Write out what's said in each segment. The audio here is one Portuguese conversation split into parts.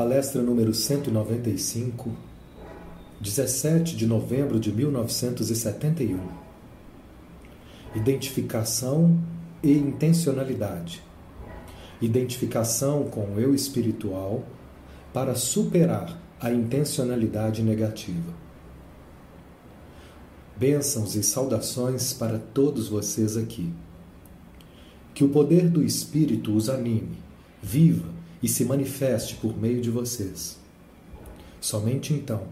Palestra número 195, 17 de novembro de 1971. Identificação e intencionalidade. Identificação com o eu espiritual para superar a intencionalidade negativa. Bênçãos e saudações para todos vocês aqui. Que o poder do Espírito os anime, viva e se manifeste por meio de vocês. Somente então,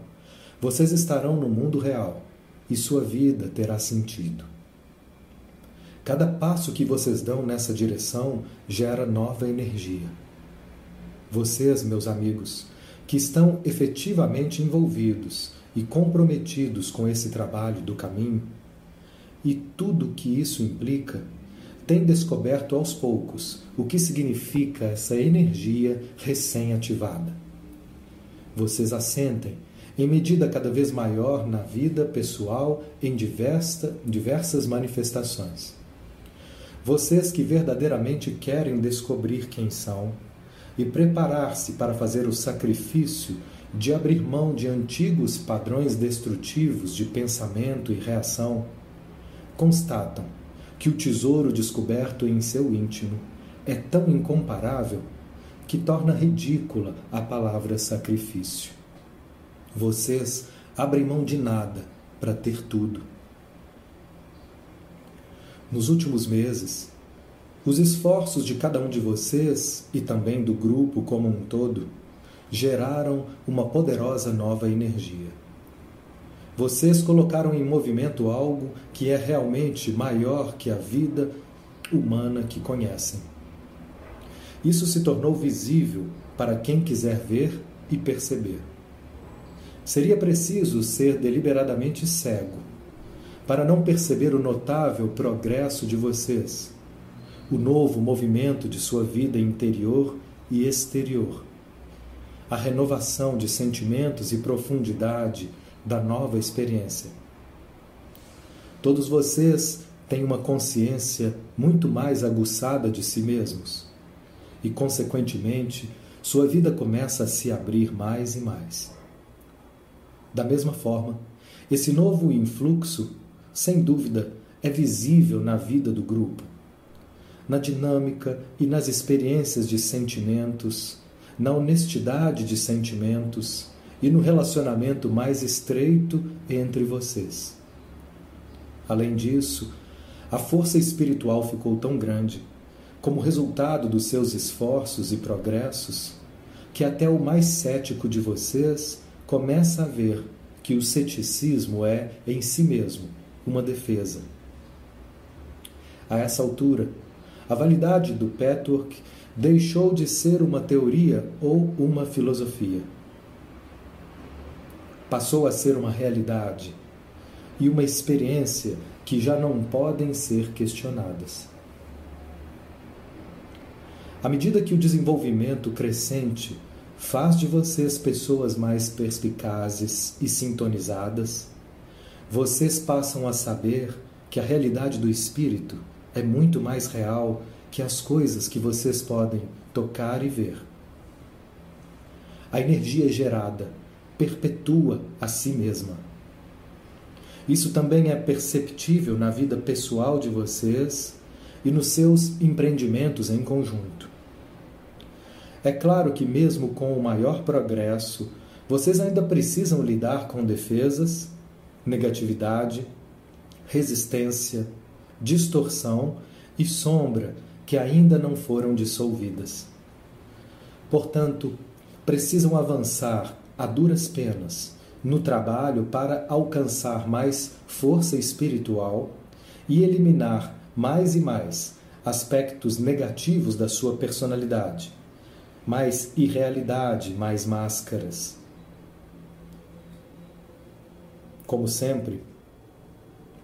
vocês estarão no mundo real e sua vida terá sentido. Cada passo que vocês dão nessa direção gera nova energia. Vocês, meus amigos, que estão efetivamente envolvidos e comprometidos com esse trabalho do caminho, e tudo que isso implica, têm descoberto aos poucos o que significa essa energia recém-ativada. Vocês assentem em medida cada vez maior na vida pessoal em diversa, diversas manifestações. Vocês que verdadeiramente querem descobrir quem são e preparar-se para fazer o sacrifício de abrir mão de antigos padrões destrutivos de pensamento e reação, constatam que o tesouro descoberto em seu íntimo é tão incomparável que torna ridícula a palavra sacrifício. Vocês abrem mão de nada para ter tudo. Nos últimos meses, os esforços de cada um de vocês e também do grupo como um todo geraram uma poderosa nova energia. Vocês colocaram em movimento algo que é realmente maior que a vida humana que conhecem. Isso se tornou visível para quem quiser ver e perceber. Seria preciso ser deliberadamente cego para não perceber o notável progresso de vocês, o novo movimento de sua vida interior e exterior, a renovação de sentimentos e profundidade da nova experiência. Todos vocês têm uma consciência muito mais aguçada de si mesmos e, consequentemente, sua vida começa a se abrir mais e mais. Da mesma forma, esse novo influxo, sem dúvida, é visível na vida do grupo, na dinâmica e nas experiências de sentimentos, na honestidade de sentimentos e no relacionamento mais estreito entre vocês. Além disso, a força espiritual ficou tão grande, como resultado dos seus esforços e progressos, que até o mais cético de vocês começa a ver que o ceticismo é, em si mesmo, uma defesa. A essa altura, a validade do patchwork deixou de ser uma teoria ou uma filosofia passou a ser uma realidade e uma experiência que já não podem ser questionadas. À medida que o desenvolvimento crescente faz de vocês pessoas mais perspicazes e sintonizadas, vocês passam a saber que a realidade do espírito é muito mais real que as coisas que vocês podem tocar e ver. A energia gerada perpetua a si mesma. Isso também é perceptível na vida pessoal de vocês e nos seus empreendimentos em conjunto. É claro que, mesmo com o maior progresso, vocês ainda precisam lidar com defesas, negatividade, resistência, distorção e sombra que ainda não foram dissolvidas. Portanto, precisam avançar a duras penas no trabalho para alcançar mais força espiritual e eliminar mais e mais aspectos negativos da sua personalidade, mais irrealidade, mais máscaras. Como sempre,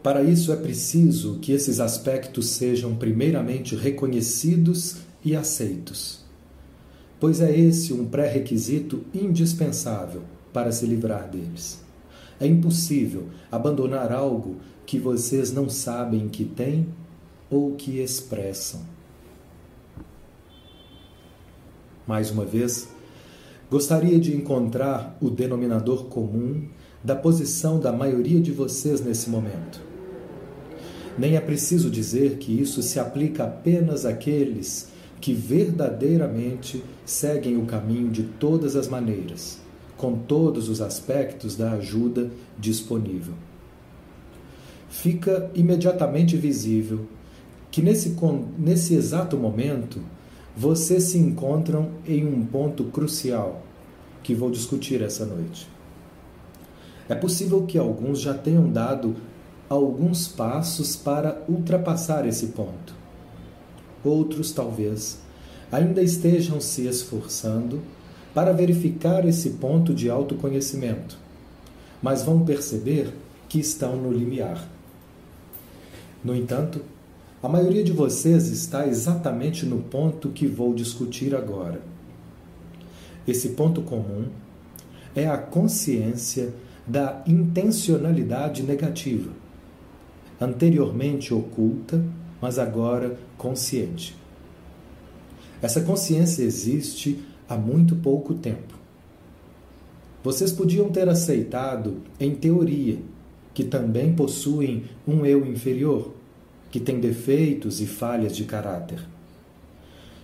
para isso é preciso que esses aspectos sejam primeiramente reconhecidos e aceitos pois é esse um pré-requisito indispensável para se livrar deles. É impossível abandonar algo que vocês não sabem que têm ou que expressam. Mais uma vez, Gostaria de encontrar o denominador comum da posição da maioria de vocês nesse momento. Nem é preciso dizer que isso se aplica apenas àqueles que verdadeiramente seguem o caminho de todas as maneiras, com todos os aspectos da ajuda disponível. Fica imediatamente visível que nesse, nesse exato momento vocês se encontram em um ponto crucial que vou discutir essa noite. É possível que alguns já tenham dado alguns passos para ultrapassar esse ponto. Outros, talvez, ainda estejam se esforçando para verificar esse ponto de autoconhecimento, mas vão perceber que estão no limiar. No entanto, a maioria de vocês está exatamente no ponto que vou discutir agora. Esse ponto comum é a consciência da intencionalidade negativa, anteriormente oculta, mas agora consciente. Essa consciência existe há muito pouco tempo. Vocês podiam ter aceitado, em teoria, que também possuem um eu inferior que tem defeitos e falhas de caráter.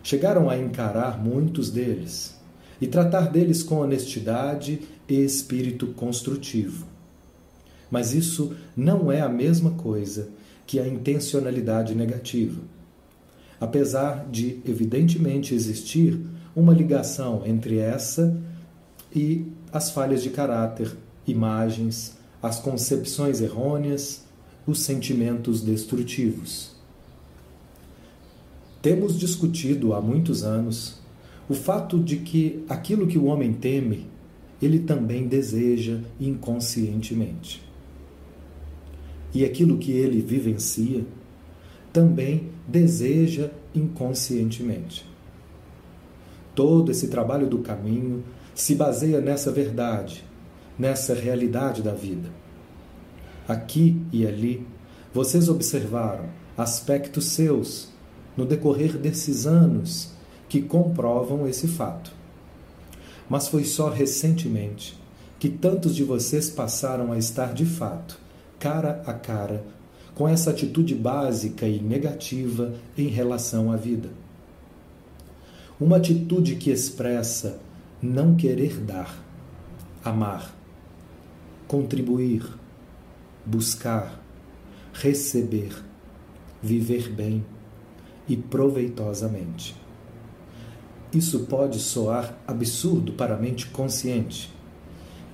Chegaram a encarar muitos deles e tratar deles com honestidade e espírito construtivo. Mas isso não é a mesma coisa que a intencionalidade negativa. Apesar de, evidentemente, existir uma ligação entre essa e as falhas de caráter, imagens, as concepções errôneas os sentimentos destrutivos. Temos discutido há muitos anos o fato de que aquilo que o homem teme, ele também deseja inconscientemente. E aquilo que ele vivencia, também deseja inconscientemente. Todo esse trabalho do caminho se baseia nessa verdade, nessa realidade da vida. Aqui e ali, vocês observaram aspectos seus no decorrer desses anos que comprovam esse fato. Mas foi só recentemente que tantos de vocês passaram a estar de fato, cara a cara, com essa atitude básica e negativa em relação à vida. Uma atitude que expressa não querer dar, amar, contribuir, buscar, receber, viver bem e proveitosamente. Isso pode soar absurdo para a mente consciente,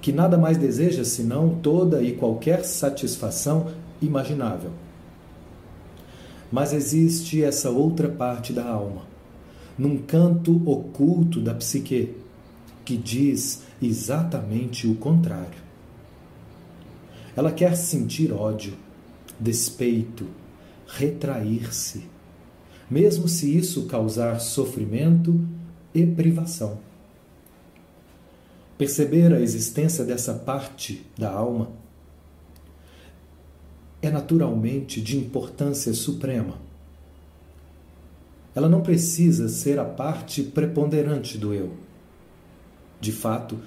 que nada mais deseja senão toda e qualquer satisfação imaginável. Mas existe essa outra parte da alma, num canto oculto da psique, que diz exatamente o contrário. Ela quer sentir ódio, despeito, retrair-se, mesmo se isso causar sofrimento e privação. Perceber a existência dessa parte da alma é naturalmente de importância suprema. Ela não precisa ser a parte preponderante do eu. De fato,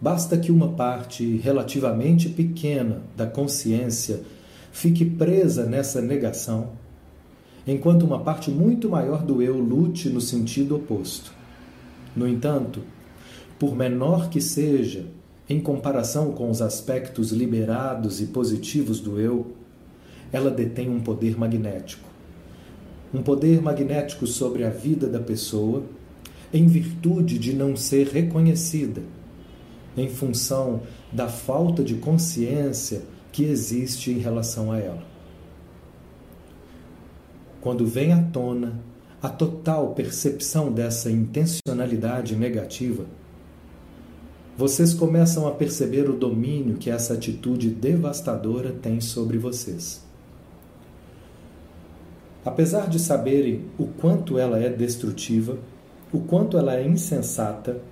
Basta que uma parte relativamente pequena da consciência fique presa nessa negação, enquanto uma parte muito maior do eu lute no sentido oposto. No entanto, por menor que seja, em comparação com os aspectos liberados e positivos do eu, ela detém um poder magnético. Um poder magnético sobre a vida da pessoa, em virtude de não ser reconhecida em função da falta de consciência que existe em relação a ela. Quando vem à tona a total percepção dessa intencionalidade negativa, vocês começam a perceber o domínio que essa atitude devastadora tem sobre vocês. Apesar de saberem o quanto ela é destrutiva, o quanto ela é insensata,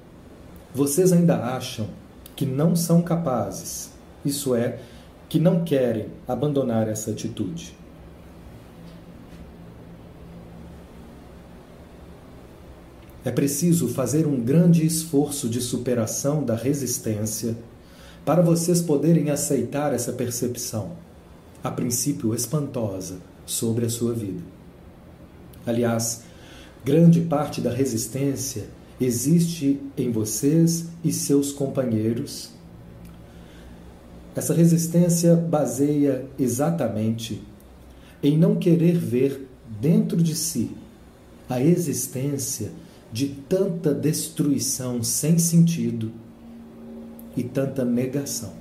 vocês ainda acham que não são capazes, isso é, que não querem abandonar essa atitude. É preciso fazer um grande esforço de superação da resistência para vocês poderem aceitar essa percepção, a princípio espantosa, sobre a sua vida. Aliás, grande parte da resistência existe em vocês e seus companheiros. Essa resistência baseia exatamente em não querer ver dentro de si a existência de tanta destruição sem sentido e tanta negação.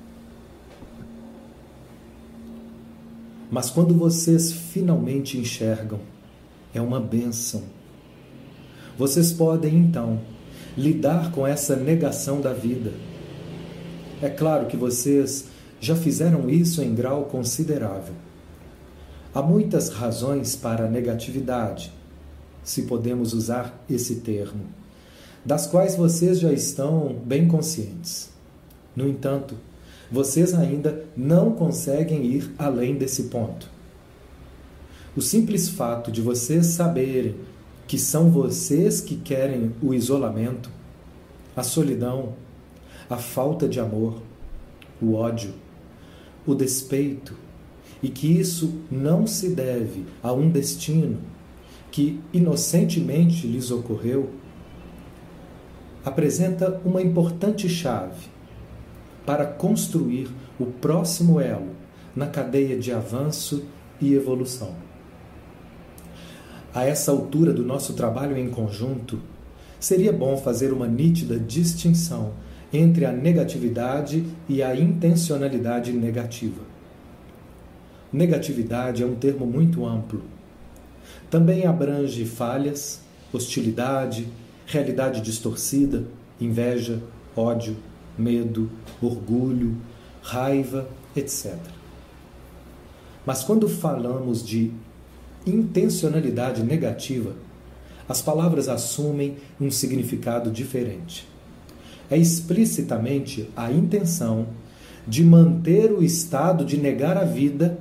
Mas quando vocês finalmente enxergam, é uma bênção. Vocês podem então lidar com essa negação da vida. É claro que vocês já fizeram isso em grau considerável. Há muitas razões para a negatividade se podemos usar esse termo, das quais vocês já estão bem conscientes. No entanto, vocês ainda não conseguem ir além desse ponto. O simples fato de vocês saberem que são vocês que querem o isolamento, a solidão, a falta de amor, o ódio, o despeito, e que isso não se deve a um destino que inocentemente lhes ocorreu, apresenta uma importante chave para construir o próximo elo na cadeia de avanço e evolução. A essa altura do nosso trabalho em conjunto, seria bom fazer uma nítida distinção entre a negatividade e a intencionalidade negativa. Negatividade é um termo muito amplo também abrange falhas, hostilidade, realidade distorcida, inveja, ódio, medo, orgulho, raiva, etc. Mas quando falamos de intencionalidade negativa, as palavras assumem um significado diferente. É explicitamente a intenção de manter o estado de negar a vida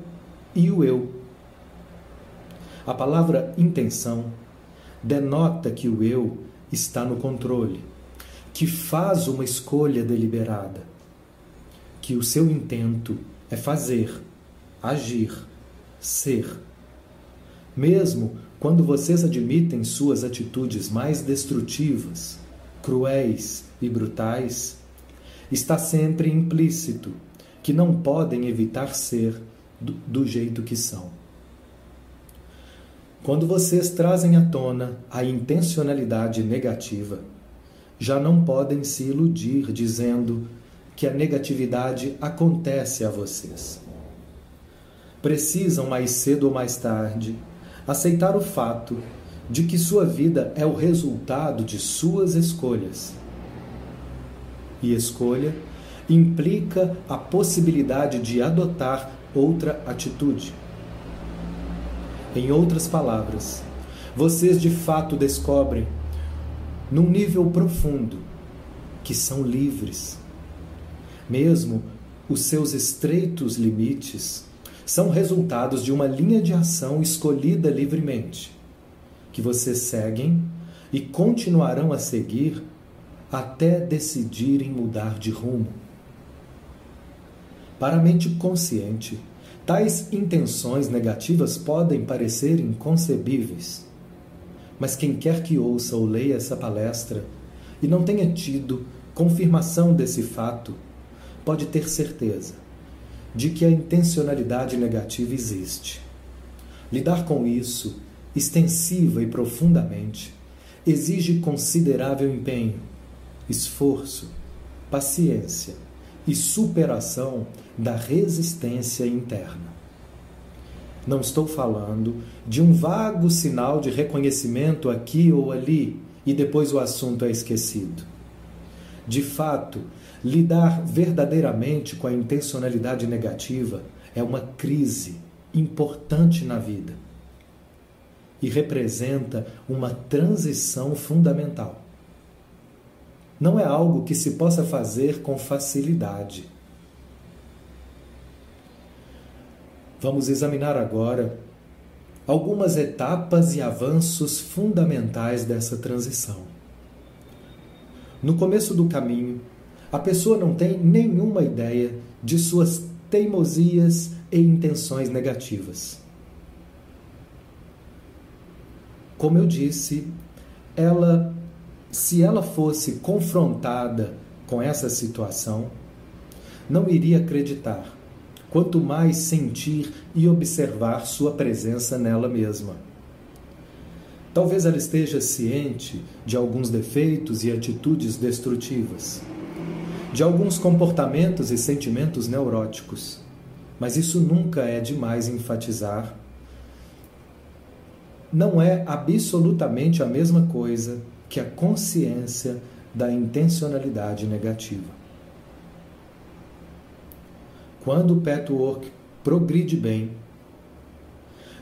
e o eu a palavra intenção denota que o eu está no controle, que faz uma escolha deliberada, que o seu intento é fazer, agir, ser. Mesmo quando vocês admitem suas atitudes mais destrutivas, cruéis e brutais, está sempre implícito que não podem evitar ser do, jeito que são. Quando vocês trazem à tona a intencionalidade negativa, já não podem se iludir dizendo que a negatividade acontece a vocês. Precisam, mais cedo ou mais tarde, aceitar o fato de que sua vida é o resultado de suas escolhas. E escolha implica a possibilidade de adotar outra atitude. Em outras palavras, vocês de fato descobrem, num nível profundo, que são livres. Mesmo os seus estreitos limites são resultados de uma linha de ação escolhida livremente, que vocês seguem e continuarão a seguir até decidirem mudar de rumo. Para a mente consciente, Tais intenções negativas podem parecer inconcebíveis, mas quem quer que ouça ou leia essa palestra e não tenha tido confirmação desse fato, pode ter certeza de que a intencionalidade negativa existe. Lidar com isso, extensiva e profundamente, exige considerável empenho, esforço, paciência e superação da resistência interna. Não estou falando de um vago sinal de reconhecimento aqui ou ali e depois o assunto é esquecido. De fato, lidar verdadeiramente com a intencionalidade negativa é uma crise importante na vida e representa uma transição fundamental não é algo que se possa fazer com facilidade. Vamos examinar agora algumas etapas e avanços fundamentais dessa transição. No começo do caminho, a pessoa não tem nenhuma ideia de suas teimosias e intenções negativas. Como eu disse, ela, se ela fosse confrontada com essa situação, não iria acreditar, quanto mais sentir e observar sua presença nela mesma. Talvez ela esteja ciente de alguns defeitos e atitudes destrutivas, de alguns comportamentos e sentimentos neuróticos, mas isso nunca é demais enfatizar. Não é absolutamente a mesma coisa que a consciência da intencionalidade negativa. Quando o patchwork progride bem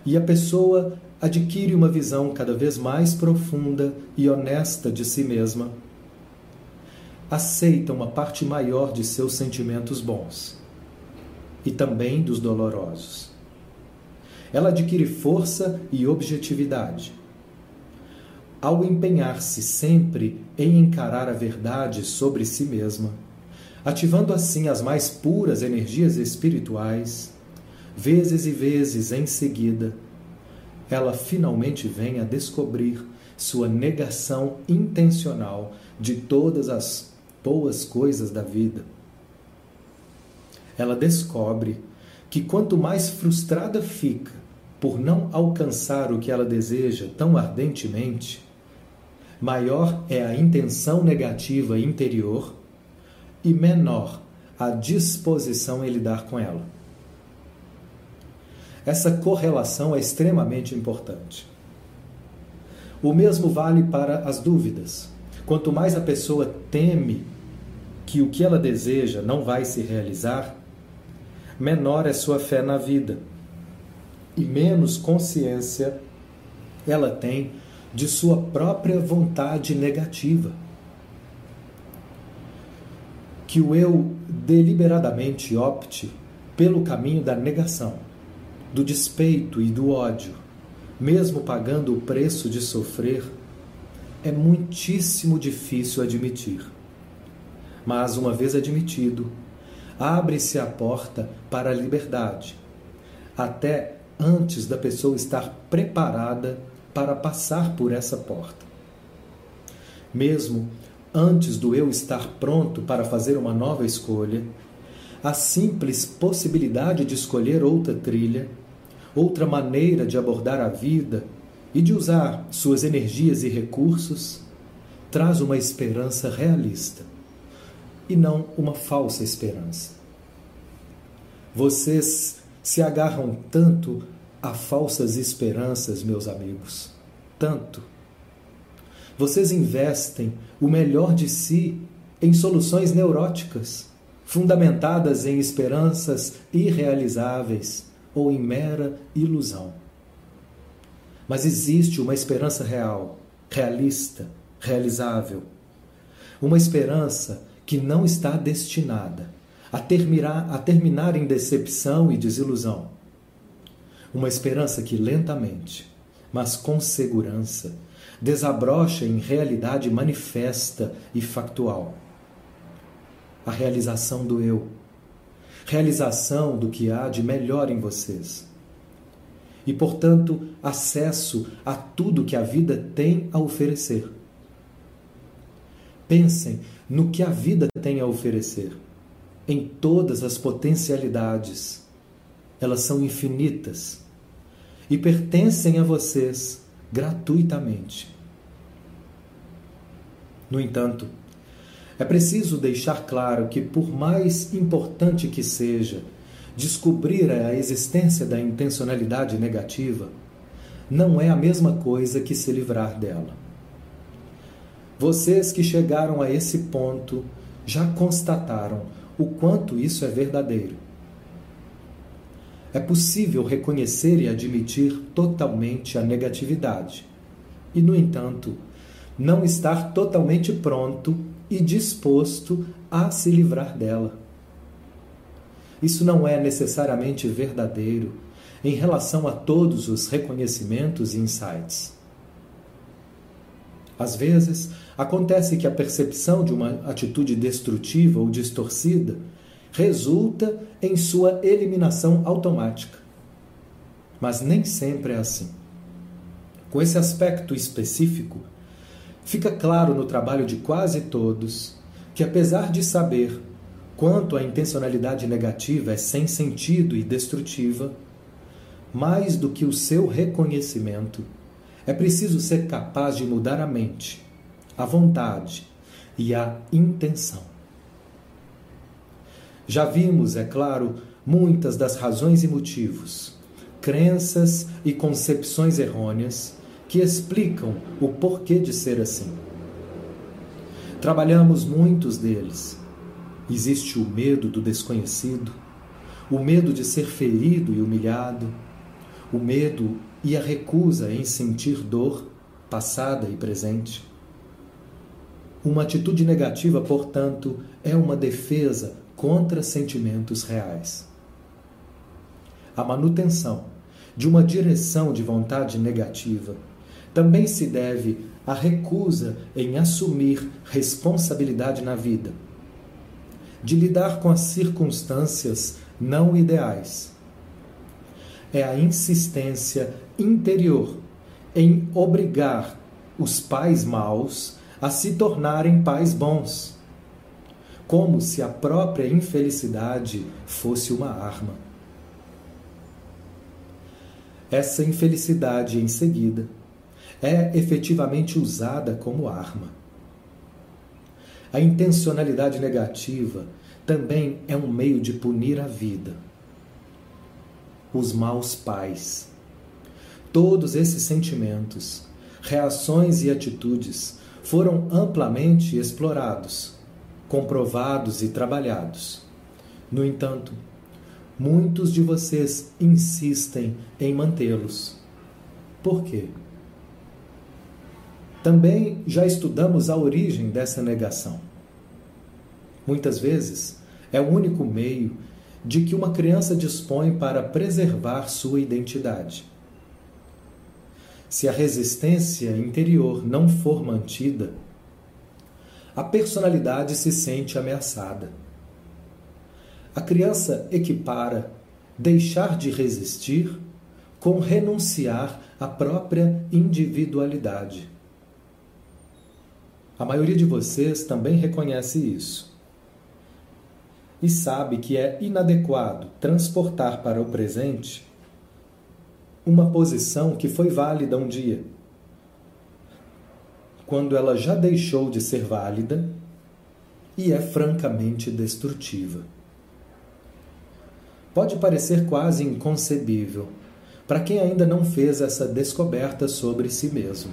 e a pessoa adquire uma visão cada vez mais profunda e honesta de si mesma, aceita uma parte maior de seus sentimentos bons e também dos dolorosos. Ela adquire força e objetividade. Ao empenhar-se sempre em encarar a verdade sobre si mesma, ativando assim as mais puras energias espirituais, vezes e vezes em seguida, ela finalmente vem a descobrir sua negação intencional de todas as boas coisas da vida. Ela descobre que quanto mais frustrada fica por não alcançar o que ela deseja tão ardentemente, maior é a intenção negativa interior e menor a disposição em lidar com ela. Essa correlação é extremamente importante. O mesmo vale para as dúvidas. Quanto mais a pessoa teme que o que ela deseja não vai se realizar, menor é sua fé na vida e menos consciência ela tem de sua própria vontade negativa. Que o eu deliberadamente opte pelo caminho da negação do despeito e do ódio, mesmo pagando o preço de sofrer, é muitíssimo difícil admitir. Mas, uma vez admitido, abre-se a porta para a liberdade, até antes da pessoa estar preparada para passar por essa porta. Mesmo antes do eu estar pronto para fazer uma nova escolha, a simples possibilidade de escolher outra trilha outra maneira de abordar a vida e de usar suas energias e recursos, traz uma esperança realista e não uma falsa esperança. Vocês se agarram tanto a falsas esperanças, meus amigos, tanto. Vocês investem o melhor de si em soluções neuróticas, fundamentadas em esperanças irrealizáveis ou em mera ilusão. Mas existe uma esperança real, realista, realizável. Uma esperança que não está destinada a terminar, a terminar em decepção e desilusão. Uma esperança que lentamente, mas com segurança, desabrocha em realidade manifesta e factual. A realização do eu realização do que há de melhor em vocês. E, portanto, acesso a tudo que a vida tem a oferecer. Pensem no que a vida tem a oferecer, em todas as potencialidades. Elas são infinitas e pertencem a vocês gratuitamente. No entanto, é preciso deixar claro que, por mais importante que seja descobrir a existência da intencionalidade negativa, não é a mesma coisa que se livrar dela. Vocês que chegaram a esse ponto já constataram o quanto isso é verdadeiro. É possível reconhecer e admitir totalmente a negatividade e, no entanto, não estar totalmente pronto e disposto a se livrar dela. Isso não é necessariamente verdadeiro em relação a todos os reconhecimentos e insights. Às vezes, acontece que a percepção de uma atitude destrutiva ou distorcida resulta em sua eliminação automática. Mas nem sempre é assim. Com esse aspecto específico, fica claro no trabalho de quase todos que, apesar de saber quanto a intencionalidade negativa é sem sentido e destrutiva, mais do que o seu reconhecimento, é preciso ser capaz de mudar a mente, a vontade e a intenção. Já vimos, é claro, muitas das razões e motivos, crenças e concepções errôneas que explicam o porquê de ser assim. Trabalhamos muitos deles. Existe o medo do desconhecido, o medo de ser ferido e humilhado, o medo e a recusa em sentir dor passada e presente. Uma atitude negativa, portanto, é uma defesa contra sentimentos reais. A manutenção de uma direção de vontade negativa também se deve à recusa em assumir responsabilidade na vida, de lidar com as circunstâncias não ideais é a insistência interior em obrigar os pais maus a se tornarem pais bons, como se a própria infelicidade fosse uma arma. Essa infelicidade, em seguida, é efetivamente usada como arma. A intencionalidade negativa também é um meio de punir a vida os maus pais. Todos esses sentimentos, reações e atitudes foram amplamente explorados, comprovados e trabalhados. No entanto, muitos de vocês insistem em mantê-los. Por quê? Também já estudamos a origem dessa negação. Muitas vezes é o único meio de que uma criança dispõe para preservar sua identidade. Se a resistência interior não for mantida, a personalidade se sente ameaçada. A criança equipara deixar de resistir com renunciar à própria individualidade. A maioria de vocês também reconhece isso e sabe que é inadequado transportar para o presente uma posição que foi válida um dia, quando ela já deixou de ser válida e é francamente destrutiva. Pode parecer quase inconcebível para quem ainda não fez essa descoberta sobre si mesmo.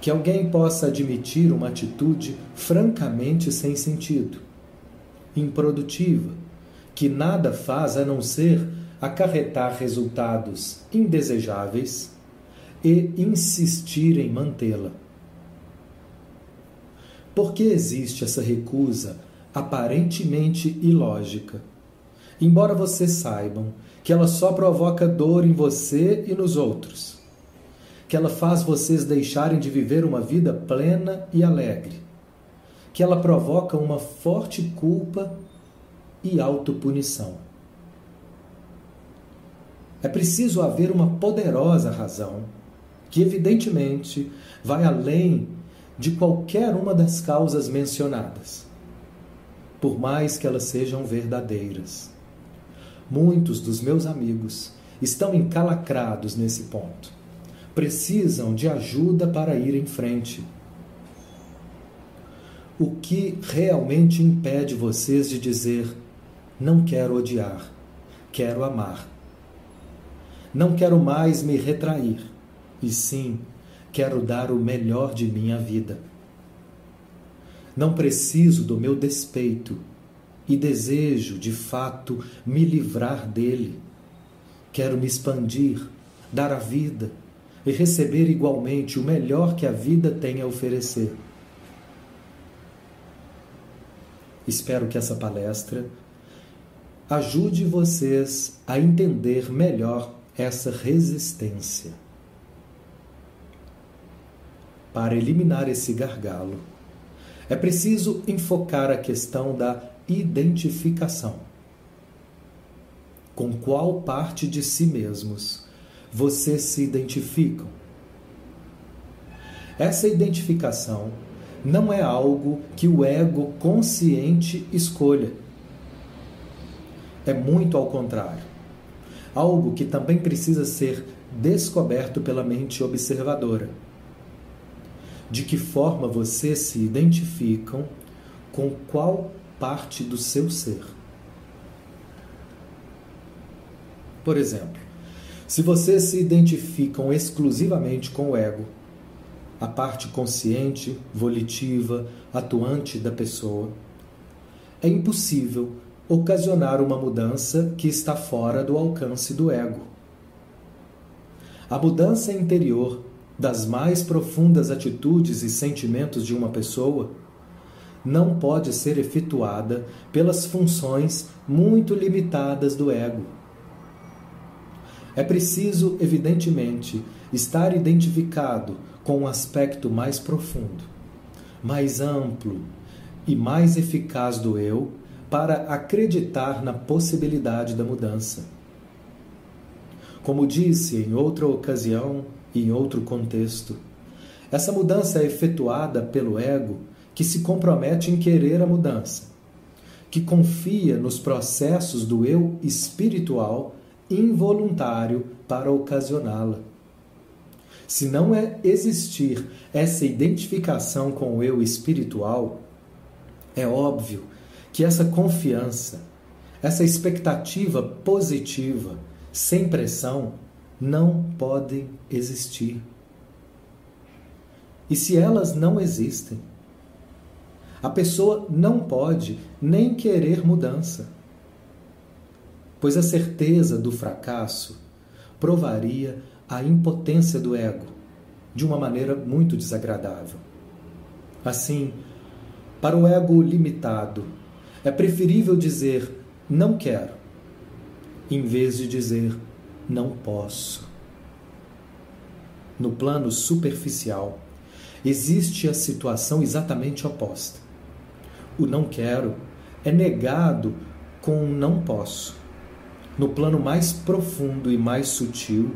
Que alguém possa admitir uma atitude francamente sem sentido improdutiva, que nada faz a não ser acarretar resultados indesejáveis e insistir em mantê-la. Por que existe essa recusa aparentemente ilógica? Embora vocês saibam que ela só provoca dor em você e nos outros, que ela faz vocês deixarem de viver uma vida plena e alegre que ela provoca uma forte culpa e autopunição. É preciso haver uma poderosa razão, que evidentemente vai além de qualquer uma das causas mencionadas, por mais que elas sejam verdadeiras. Muitos dos meus amigos estão encalacrados nesse ponto. Precisam de ajuda para ir em frente o que realmente impede vocês de dizer: não quero odiar, quero amar. Não quero mais me retrair, e sim quero dar o melhor de minha vida. Não preciso do meu despeito e desejo, de fato, me livrar dele. Quero me expandir, dar a vida e receber igualmente o melhor que a vida tem a oferecer. Espero que essa palestra ajude vocês a entender melhor essa resistência. Para eliminar esse gargalo, é preciso enfocar a questão da identificação. Com qual parte de si mesmos vocês se identificam? Essa identificação não é algo que o ego consciente escolha. É muito ao contrário. Algo que também precisa ser descoberto pela mente observadora. De que forma vocês se identificam com qual parte do seu ser? Por exemplo, se vocês se identificam exclusivamente com o ego, a parte consciente, volitiva, atuante da pessoa, é impossível ocasionar uma mudança que está fora do alcance do ego. A mudança interior das mais profundas atitudes e sentimentos de uma pessoa não pode ser efetuada pelas funções muito limitadas do ego. É preciso, evidentemente, estar identificado com um aspecto mais profundo, mais amplo e mais eficaz do eu para acreditar na possibilidade da mudança. Como disse em outra ocasião em outro contexto, essa mudança é efetuada pelo ego que se compromete em querer a mudança, que confia nos processos do eu espiritual involuntário para ocasioná-la. Se não é existir essa identificação com o eu espiritual, é óbvio que essa confiança, essa expectativa positiva, sem pressão, não podem existir. E se elas não existem, a pessoa não pode nem querer mudança, pois a certeza do fracasso provaria a impotência do ego de uma maneira muito desagradável. Assim, para o ego limitado, é preferível dizer não quero, em vez de dizer não posso. No plano superficial, existe a situação exatamente oposta. O não quero é negado com não posso. No plano mais profundo e mais sutil,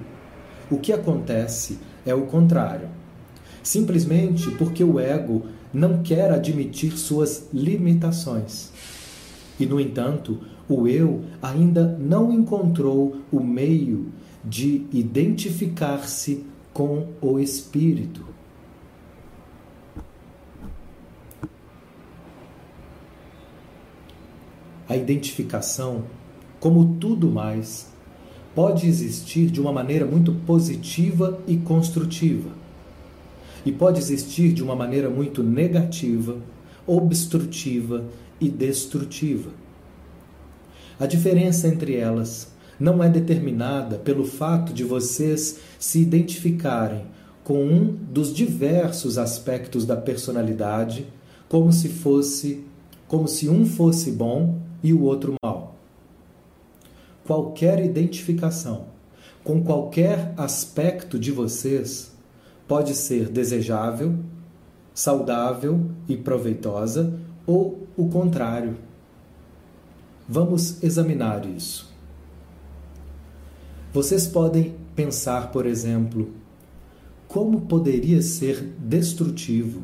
o que acontece é o contrário. Simplesmente porque o ego não quer admitir suas limitações. E, no entanto, o eu ainda não encontrou o meio de identificar-se com o espírito. A identificação, como tudo mais, pode existir de uma maneira muito positiva e construtiva, e pode existir de uma maneira muito negativa, obstrutiva e destrutiva. A diferença entre elas não é determinada pelo fato de vocês se identificarem com um dos diversos aspectos da personalidade, como se fosse como se um fosse bom e o outro mau qualquer identificação com qualquer aspecto de vocês pode ser desejável, saudável e proveitosa ou o contrário. Vamos examinar isso. Vocês podem pensar, por exemplo, como poderia ser destrutivo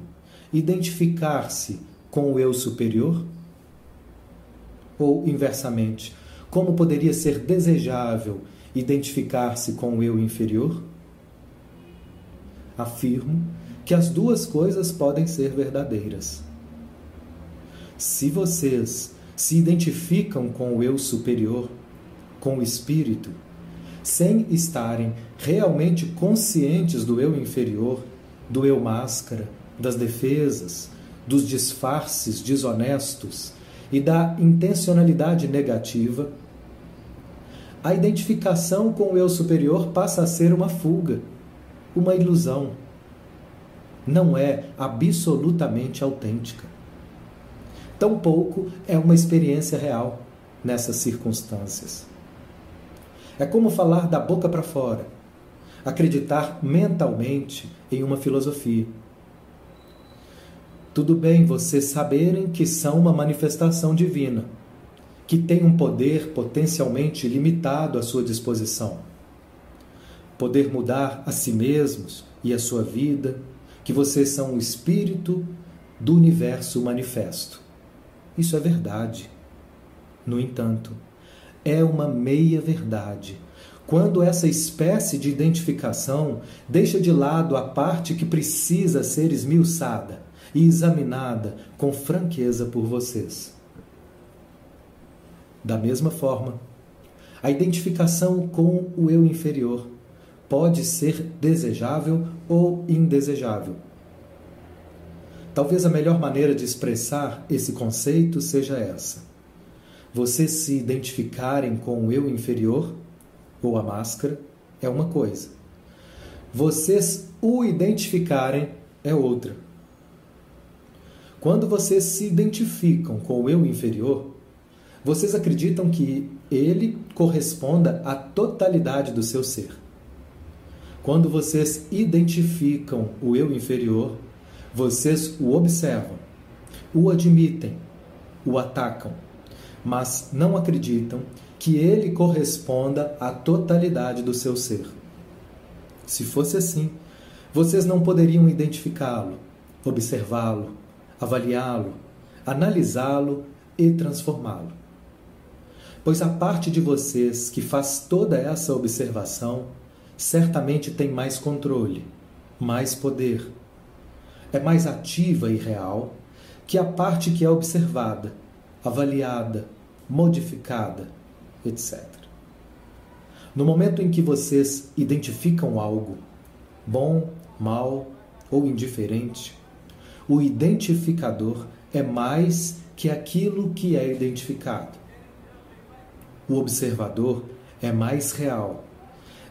identificar-se com o eu superior? Ou, inversamente, como poderia ser desejável identificar-se com o eu inferior? Afirmo que as duas coisas podem ser verdadeiras. Se vocês se identificam com o eu superior, com o espírito, sem estarem realmente conscientes do eu inferior, do eu máscara, das defesas, dos disfarces desonestos e da intencionalidade negativa, a identificação com o eu superior passa a ser uma fuga, uma ilusão. Não é absolutamente autêntica. Tampouco é uma experiência real nessas circunstâncias. É como falar da boca para fora, acreditar mentalmente em uma filosofia, Tudo bem vocês saberem que são uma manifestação divina, que tem um poder potencialmente limitado à sua disposição. Poder mudar a si mesmos e a sua vida, que vocês são o espírito do universo manifesto. Isso é verdade. No entanto, é uma meia-verdade quando essa espécie de identificação deixa de lado a parte que precisa ser esmiuçada e examinada com franqueza por vocês. Da mesma forma, a identificação com o eu inferior pode ser desejável ou indesejável. Talvez a melhor maneira de expressar esse conceito seja essa: vocês se identificarem com o eu inferior ou a máscara é uma coisa. Vocês o identificarem é outra. Quando vocês se identificam com o eu inferior, vocês acreditam que ele corresponda à totalidade do seu ser. Quando vocês identificam o eu inferior, vocês o observam, o admitem, o atacam, mas não acreditam que ele corresponda à totalidade do seu ser. Se fosse assim, vocês não poderiam identificá-lo, observá-lo, avaliá-lo, analisá-lo e transformá-lo. Pois a parte de vocês que faz toda essa observação certamente tem mais controle, mais poder, é mais ativa e real que a parte que é observada, avaliada, modificada etc. No momento em que vocês identificam algo, bom, mal ou indiferente, o identificador é mais que aquilo que é identificado. O observador é mais real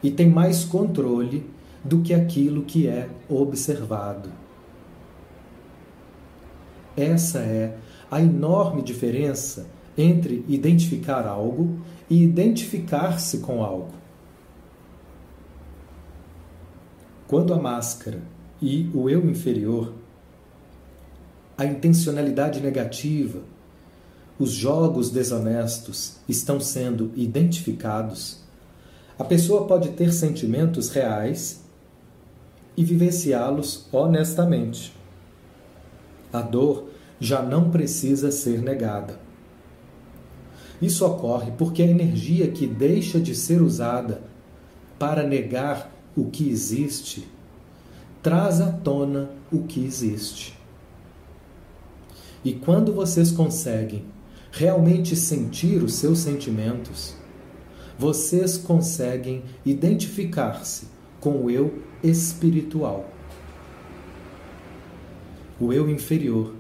e tem mais controle do que aquilo que é observado. Essa é a enorme diferença entre identificar algo e identificar-se com algo. Quando a máscara e o eu inferior, a intencionalidade negativa, os jogos desonestos estão sendo identificados, a pessoa pode ter sentimentos reais e vivenciá-los honestamente. A dor já não precisa ser negada. Isso ocorre porque a energia que deixa de ser usada para negar o que existe traz à tona o que existe. E quando vocês conseguem realmente sentir os seus sentimentos, vocês conseguem identificar-se com o eu espiritual. O eu inferior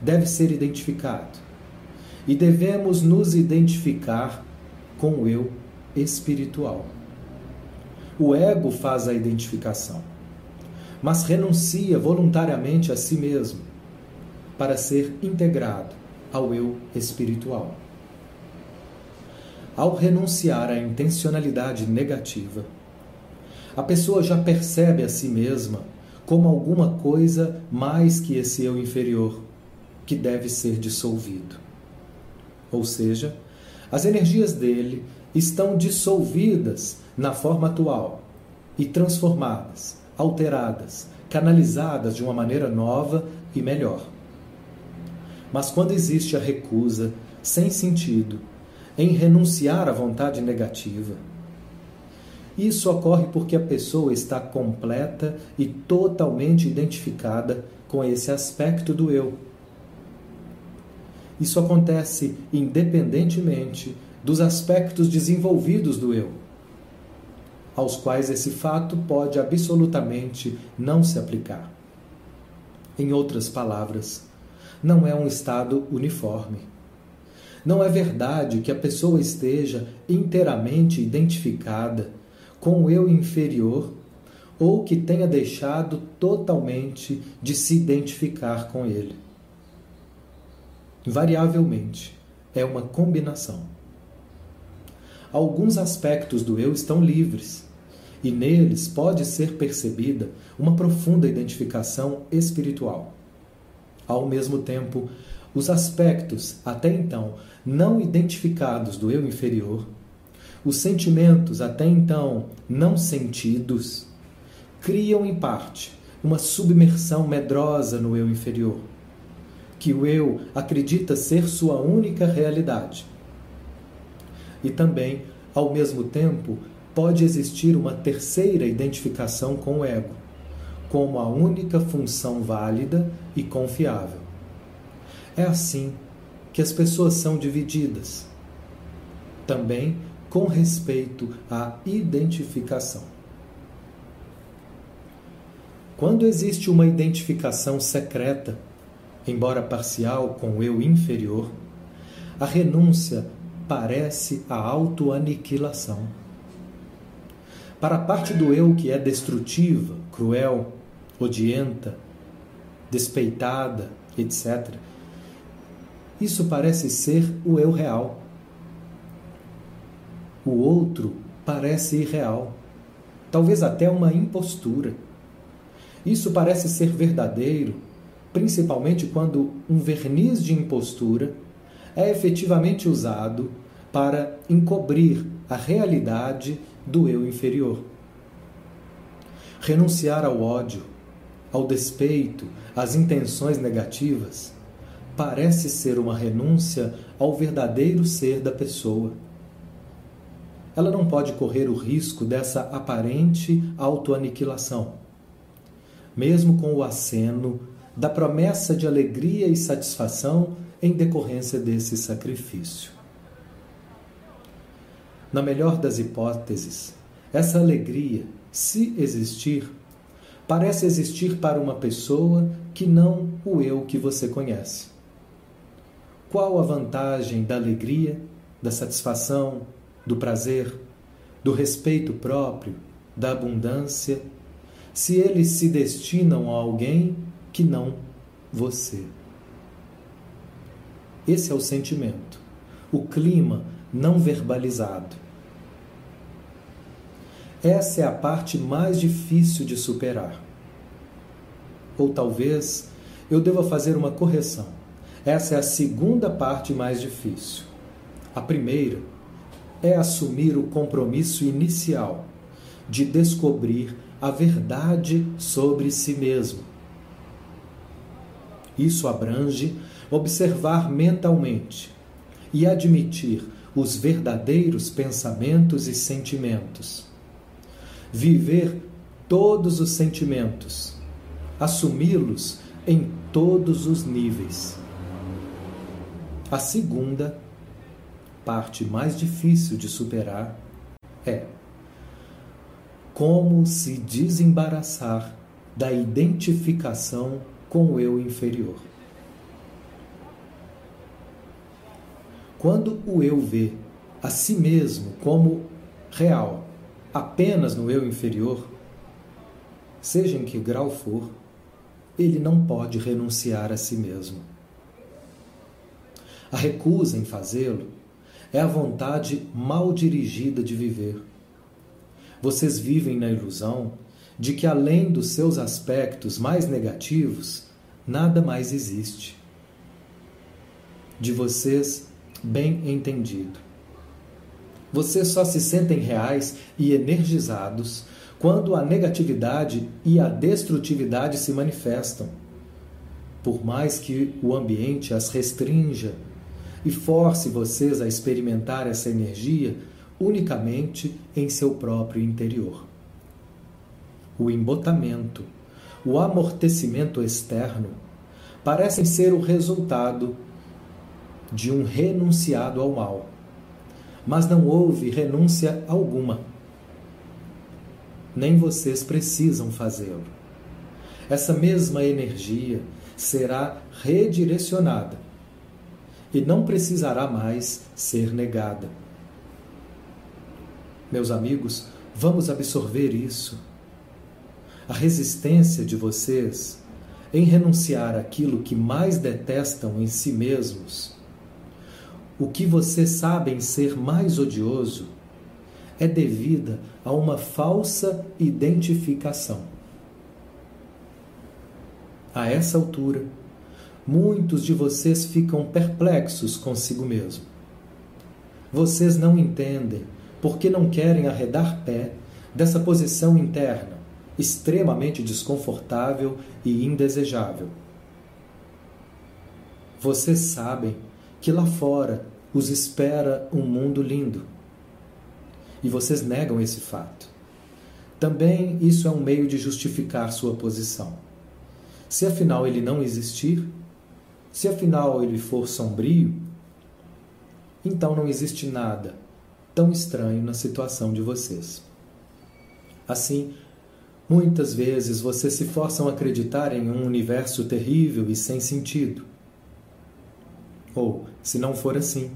deve ser identificado e devemos nos identificar com o eu espiritual. O ego faz a identificação, mas renuncia voluntariamente a si mesmo para ser integrado ao eu espiritual. Ao renunciar à intencionalidade negativa, a pessoa já percebe a si mesma como alguma coisa mais que esse eu inferior, que deve ser dissolvido. Ou seja, as energias dele estão dissolvidas na forma atual e transformadas, alteradas, canalizadas de uma maneira nova e melhor. Mas quando existe a recusa, sem sentido, em renunciar à vontade negativa, isso ocorre porque a pessoa está completa e totalmente identificada com esse aspecto do eu isso acontece independentemente dos aspectos desenvolvidos do eu, aos quais esse fato pode absolutamente não se aplicar. Em outras palavras, não é um estado uniforme. Não é verdade que a pessoa esteja inteiramente identificada com o eu inferior ou que tenha deixado totalmente de se identificar com ele. Invariavelmente, é uma combinação. Alguns aspectos do eu estão livres, e neles pode ser percebida uma profunda identificação espiritual. Ao mesmo tempo, os aspectos até então não identificados do eu inferior, os sentimentos até então não sentidos, criam em parte uma submersão medrosa no eu inferior, que o eu acredita ser sua única realidade. E também, ao mesmo tempo, pode existir uma terceira identificação com o ego, como a única função válida e confiável. É assim que as pessoas são divididas. Também com respeito à identificação. Quando existe uma identificação secreta, embora parcial, com o eu inferior, a renúncia parece a autoaniquilação. Para a parte do eu que é destrutiva, cruel, odienta, despeitada, etc., isso parece ser o eu real. O outro parece irreal, talvez até uma impostura. Isso parece ser verdadeiro, principalmente quando um verniz de impostura é efetivamente usado para encobrir a realidade do eu inferior. Renunciar ao ódio, ao despeito, às intenções negativas parece ser uma renúncia ao verdadeiro ser da pessoa. Ela não pode correr o risco dessa aparente autoaniquilação. Mesmo com o aceno da promessa de alegria e satisfação em decorrência desse sacrifício. Na melhor das hipóteses, essa alegria, se existir, parece existir para uma pessoa que não o eu que você conhece. Qual a vantagem da alegria, da satisfação, do prazer, do respeito próprio, da abundância, se eles se destinam a alguém que não você? Esse é o sentimento, o clima não verbalizado. Essa é a parte mais difícil de superar. Ou talvez eu deva fazer uma correção. Essa é a segunda parte mais difícil. A primeira é assumir o compromisso inicial de descobrir a verdade sobre si mesmo. Isso abrange observar mentalmente e admitir os verdadeiros pensamentos e sentimentos. Viver todos os sentimentos, assumi-los em todos os níveis. A segunda, parte mais difícil de superar, é como se desembaraçar da identificação com o eu inferior. Quando o eu vê a si mesmo como real, apenas no eu inferior, seja em que grau for, ele não pode renunciar a si mesmo. A recusa em fazê-lo é a vontade mal dirigida de viver. Vocês vivem na ilusão de que, além dos seus aspectos mais negativos, nada mais existe. De vocês, bem entendido. Vocês só se sentem reais e energizados quando a negatividade e a destrutividade se manifestam. Por mais que o ambiente as restrinja e force vocês a experimentar essa energia unicamente em seu próprio interior. O embotamento, o amortecimento externo parecem ser o resultado de um renunciado ao mal. Mas não houve renúncia alguma. Nem vocês precisam fazê-lo. Essa mesma energia será redirecionada e não precisará mais ser negada. Meus amigos, vamos absorver isso. A resistência de vocês em renunciar àquilo que mais detestam em si mesmos, o que vocês sabem ser mais odioso, é devida a uma falsa identificação. A essa altura, muitos de vocês ficam perplexos consigo mesmo. Vocês não entendem porque não querem arredar pé dessa posição interna, extremamente desconfortável e indesejável. Vocês sabem que lá fora os espera um mundo lindo. E vocês negam esse fato. Também isso é um meio de justificar sua posição. Se afinal ele não existir, se afinal ele for sombrio, então não existe nada tão estranho na situação de vocês. Assim, muitas vezes vocês se forçam a acreditar em um universo terrível e sem sentido. Ou, se não for assim,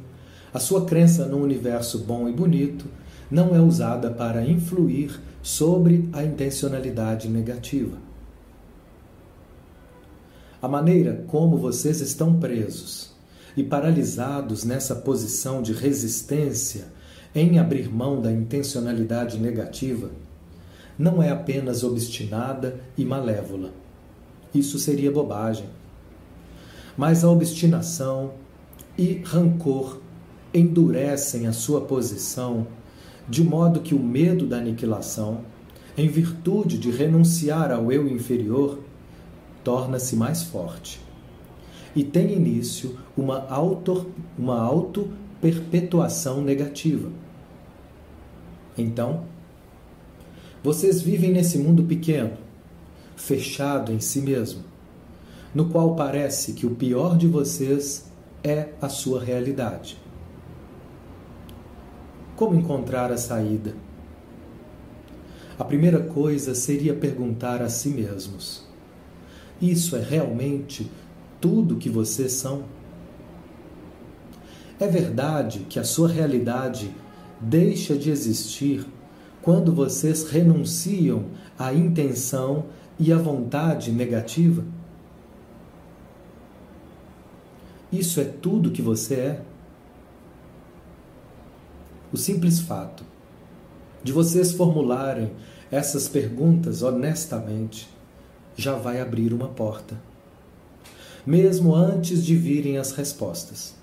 a sua crença num universo bom e bonito não é usada para influir sobre a intencionalidade negativa. A maneira como vocês estão presos e paralisados nessa posição de resistência em abrir mão da intencionalidade negativa não é apenas obstinada e malévola. Isso seria bobagem. Mas a obstinação e rancor endurecem a sua posição de modo que o medo da aniquilação, em virtude de renunciar ao eu inferior, torna-se mais forte. E tem início uma auto, uma auto-perpetuação negativa. Então, vocês vivem nesse mundo pequeno, fechado em si mesmo, no qual parece que o pior de vocês é a sua realidade. Como encontrar a saída? A primeira coisa seria perguntar a si mesmos: Isso é realmente tudo que vocês são? É verdade que a sua realidade deixa de existir quando vocês renunciam à intenção e à vontade negativa? Isso é tudo que você é? o simples fato de vocês formularem essas perguntas honestamente já vai abrir uma porta, mesmo antes de virem as respostas.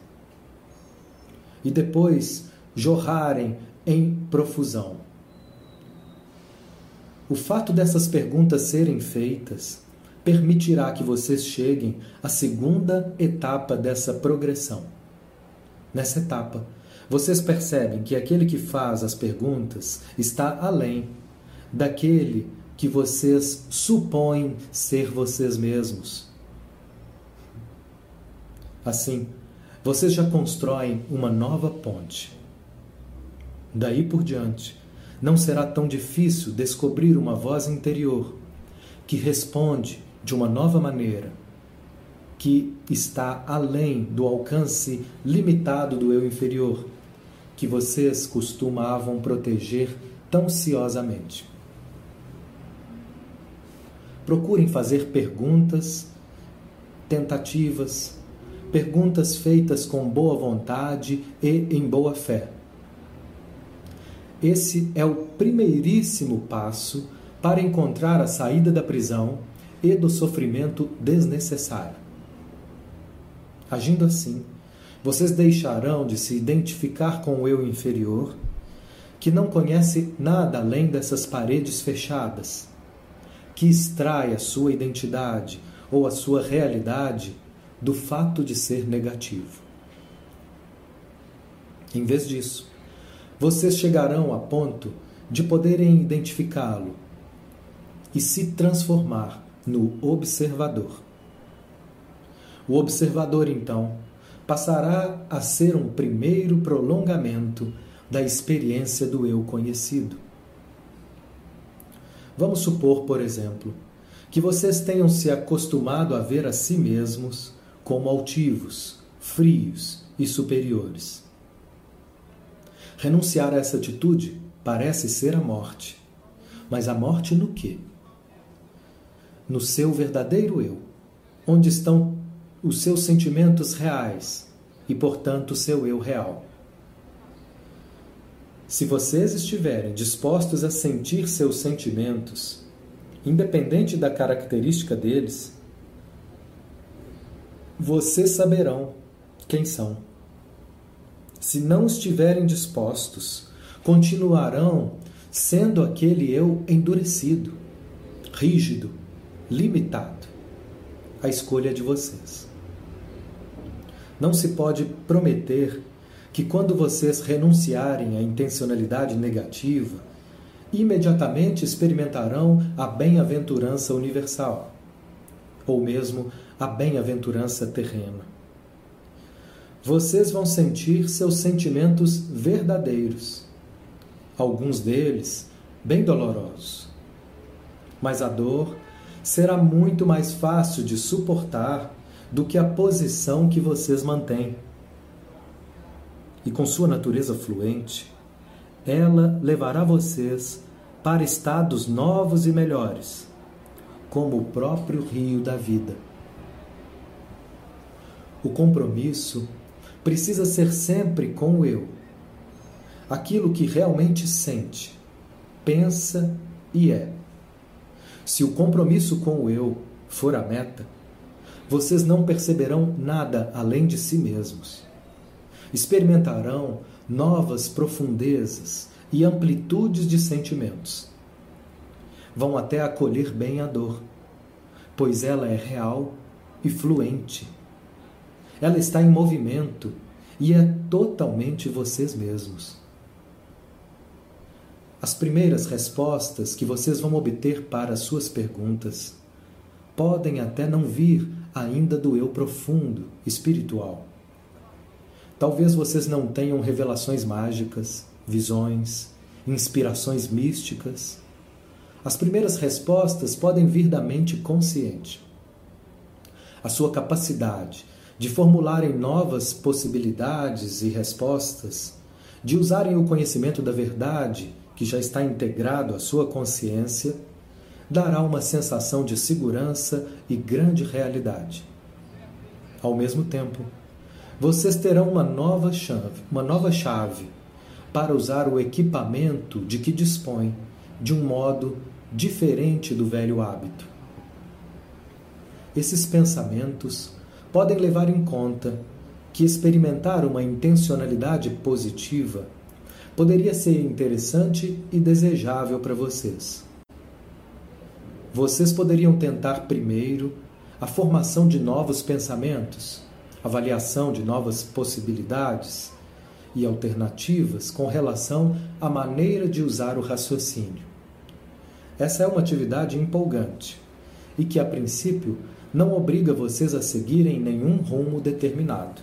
E depois jorrarem em profusão. O fato dessas perguntas serem feitas permitirá que vocês cheguem à segunda etapa dessa progressão. Nessa etapa, vocês percebem que aquele que faz as perguntas está além daquele que vocês supõem ser vocês mesmos. Assim, vocês já constroem uma nova ponte. Daí por diante, não será tão difícil descobrir uma voz interior que responde de uma nova maneira, que está além do alcance limitado do eu inferior que vocês costumavam proteger tão ciosamente. Procurem fazer perguntas, tentativas, perguntas feitas com boa vontade e em boa fé. Esse é o primeiríssimo passo para encontrar a saída da prisão e do sofrimento desnecessário. Agindo assim, vocês deixarão de se identificar com o eu inferior, que não conhece nada além dessas paredes fechadas, que extrai a sua identidade ou a sua realidade do fato de ser negativo. Em vez disso, vocês chegarão a ponto de poderem identificá-lo e se transformar no observador. O observador, então, passará a ser um primeiro prolongamento da experiência do eu conhecido. Vamos supor, por exemplo, que vocês tenham se acostumado a ver a si mesmos como altivos, frios e superiores. Renunciar a essa atitude parece ser a morte. Mas a morte no quê? No seu verdadeiro eu, onde estão os seus sentimentos reais e, portanto, o seu eu real. Se vocês estiverem dispostos a sentir seus sentimentos, independente da característica deles, vocês saberão quem são. Se não estiverem dispostos, continuarão sendo aquele eu endurecido, rígido, limitado. A escolha é de vocês. Não se pode prometer que quando vocês renunciarem à intencionalidade negativa, imediatamente experimentarão a bem-aventurança universal, ou mesmo a bem-aventurança terrena. Vocês vão sentir seus sentimentos verdadeiros, alguns deles bem dolorosos. Mas a dor será muito mais fácil de suportar do que a posição que vocês mantêm. E com sua natureza fluente, ela levará vocês para estados novos e melhores, como o próprio rio da vida. O compromisso precisa ser sempre com o eu, aquilo que realmente sente, pensa e é. Se o compromisso com o eu for a meta, vocês não perceberão nada além de si mesmos. Experimentarão novas profundezas e amplitudes de sentimentos. Vão até acolher bem a dor, pois ela é real e fluente. Ela está em movimento e é totalmente vocês mesmos. As primeiras respostas que vocês vão obter para as suas perguntas podem até não vir ainda do eu profundo, espiritual. Talvez vocês não tenham revelações mágicas, visões, inspirações místicas. As primeiras respostas podem vir da mente consciente. A sua capacidade de formularem novas possibilidades e respostas, de usarem o conhecimento da verdade que já está integrado à sua consciência dará uma sensação de segurança e grande realidade. Ao mesmo tempo, vocês terão uma nova chave, uma nova chave para usar o equipamento de que dispõem de um modo diferente do velho hábito. Esses pensamentos podem levar em conta que experimentar uma intencionalidade positiva poderia ser interessante e desejável para vocês vocês poderiam tentar primeiro a formação de novos pensamentos, avaliação de novas possibilidades e alternativas com relação à maneira de usar o raciocínio. Essa é uma atividade empolgante e que, a princípio, não obriga vocês a seguirem nenhum rumo determinado.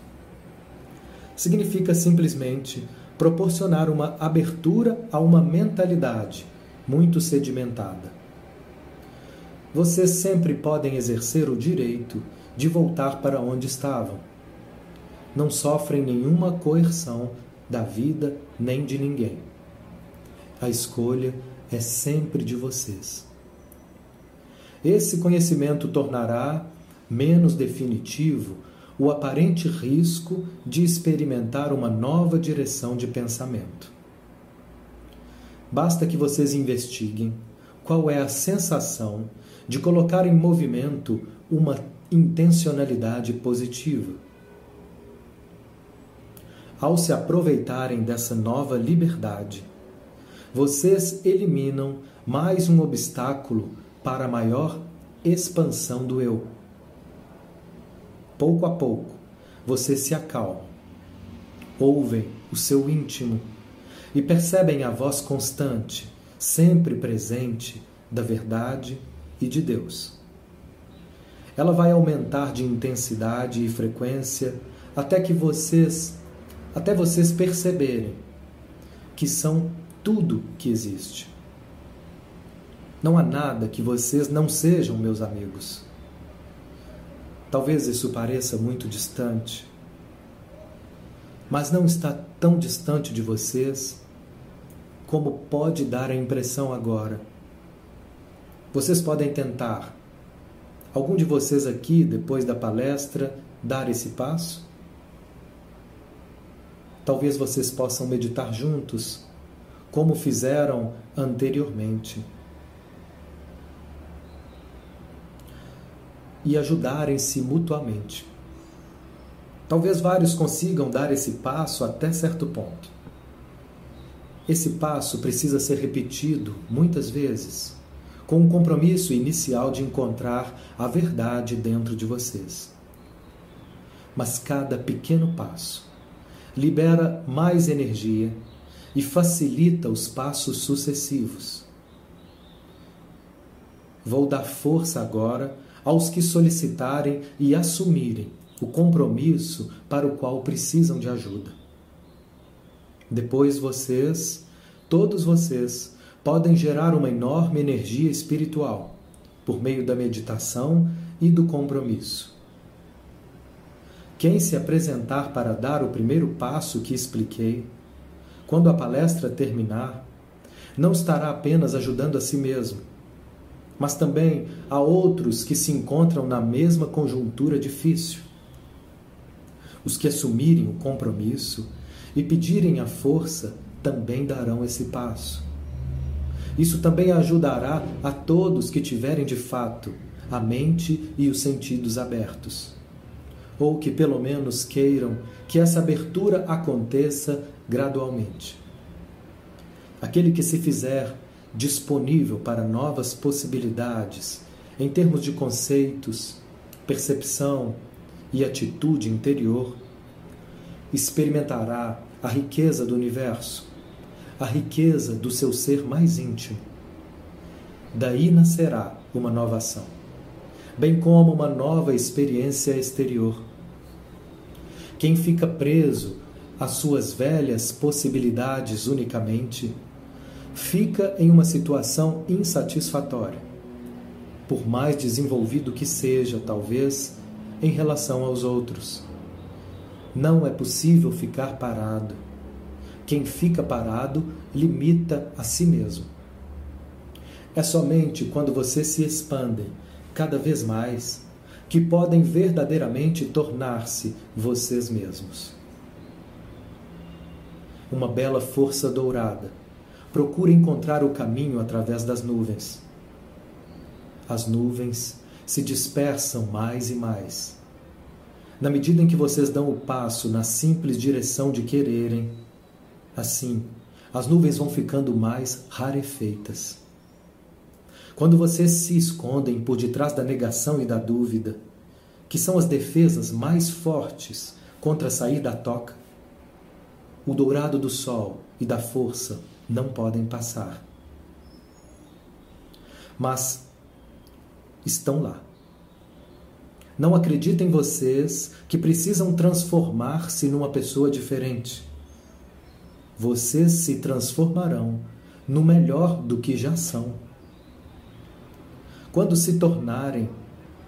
Significa simplesmente proporcionar uma abertura a uma mentalidade muito sedimentada vocês sempre podem exercer o direito de voltar para onde estavam. Não sofrem nenhuma coerção da vida nem de ninguém. A escolha é sempre de vocês. Esse conhecimento tornará menos definitivo o aparente risco de experimentar uma nova direção de pensamento. Basta que vocês investiguem qual é a sensação de colocar em movimento uma intencionalidade positiva. Ao se aproveitarem dessa nova liberdade, vocês eliminam mais um obstáculo para a maior expansão do eu. Pouco a pouco, vocês se acalmam, ouvem o seu íntimo e percebem a voz constante, sempre presente, da verdade e de Deus. Ela vai aumentar de intensidade e frequência até que vocês até vocês perceberem que são tudo que existe. Não há nada que vocês não sejam meus amigos. Talvez isso pareça muito distante, mas não está tão distante de vocês como pode dar a impressão agora. Vocês podem tentar. Algum de vocês aqui, depois da palestra, dar esse passo? Talvez vocês possam meditar juntos, como fizeram anteriormente. E ajudarem-se mutuamente. Talvez vários consigam dar esse passo até certo ponto. Esse passo precisa ser repetido muitas vezes, com o compromisso inicial de encontrar a verdade dentro de vocês. Mas cada pequeno passo libera mais energia e facilita os passos sucessivos. Vou dar força agora aos que solicitarem e assumirem o compromisso para o qual precisam de ajuda. Depois vocês, todos vocês, podem gerar uma enorme energia espiritual por meio da meditação e do compromisso. Quem se apresentar para dar o primeiro passo que expliquei, quando a palestra terminar, não estará apenas ajudando a si mesmo, mas também a outros que se encontram na mesma conjuntura difícil. Os que assumirem o compromisso e pedirem a força também darão esse passo. Isso também ajudará a todos que tiverem de fato a mente e os sentidos abertos, ou que pelo menos queiram que essa abertura aconteça gradualmente. Aquele que se fizer disponível para novas possibilidades em termos de conceitos, percepção, e atitude interior, experimentará a riqueza do universo, a riqueza do seu ser mais íntimo. Daí nascerá uma nova ação, bem como uma nova experiência exterior. Quem fica preso às suas velhas possibilidades unicamente, fica em uma situação insatisfatória. Por mais desenvolvido que seja, talvez, em relação aos outros. Não é possível ficar parado. Quem fica parado limita a si mesmo. É somente quando vocês se expandem cada vez mais que podem verdadeiramente tornar-se vocês mesmos. Uma bela força dourada procura encontrar o caminho através das nuvens. As nuvens se dispersam mais e mais. Na medida em que vocês dão o passo na simples direção de quererem, assim, as nuvens vão ficando mais rarefeitas. Quando vocês se escondem por detrás da negação e da dúvida, que são as defesas mais fortes contra sair da toca, o dourado do sol e da força não podem passar. Mas estão lá. Não acreditem vocês que precisam transformar-se numa pessoa diferente. Vocês se transformarão no melhor do que já são. Quando se tornarem,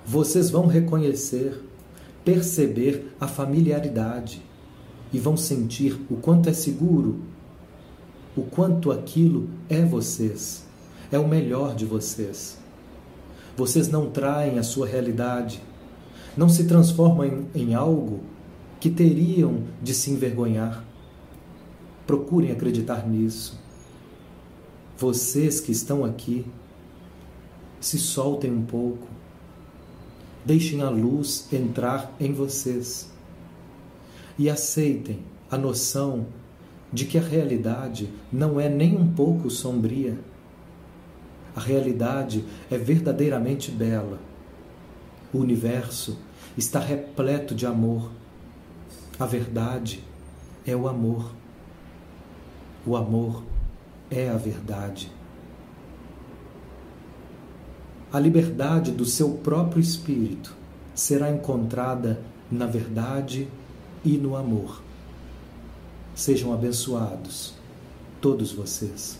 vocês vão reconhecer, perceber a familiaridade e vão sentir o quanto é seguro, o quanto aquilo é vocês, é o melhor de vocês. Vocês não traem a sua realidade, não se transformam em, em algo que teriam de se envergonhar. Procurem acreditar nisso. Vocês que estão aqui, se soltem um pouco. Deixem a luz entrar em vocês. E aceitem a noção de que a realidade não é nem um pouco sombria a realidade é verdadeiramente bela. O universo está repleto de amor. A verdade é o amor. O amor é a verdade. A liberdade do seu próprio espírito será encontrada na verdade e no amor. Sejam abençoados, todos vocês.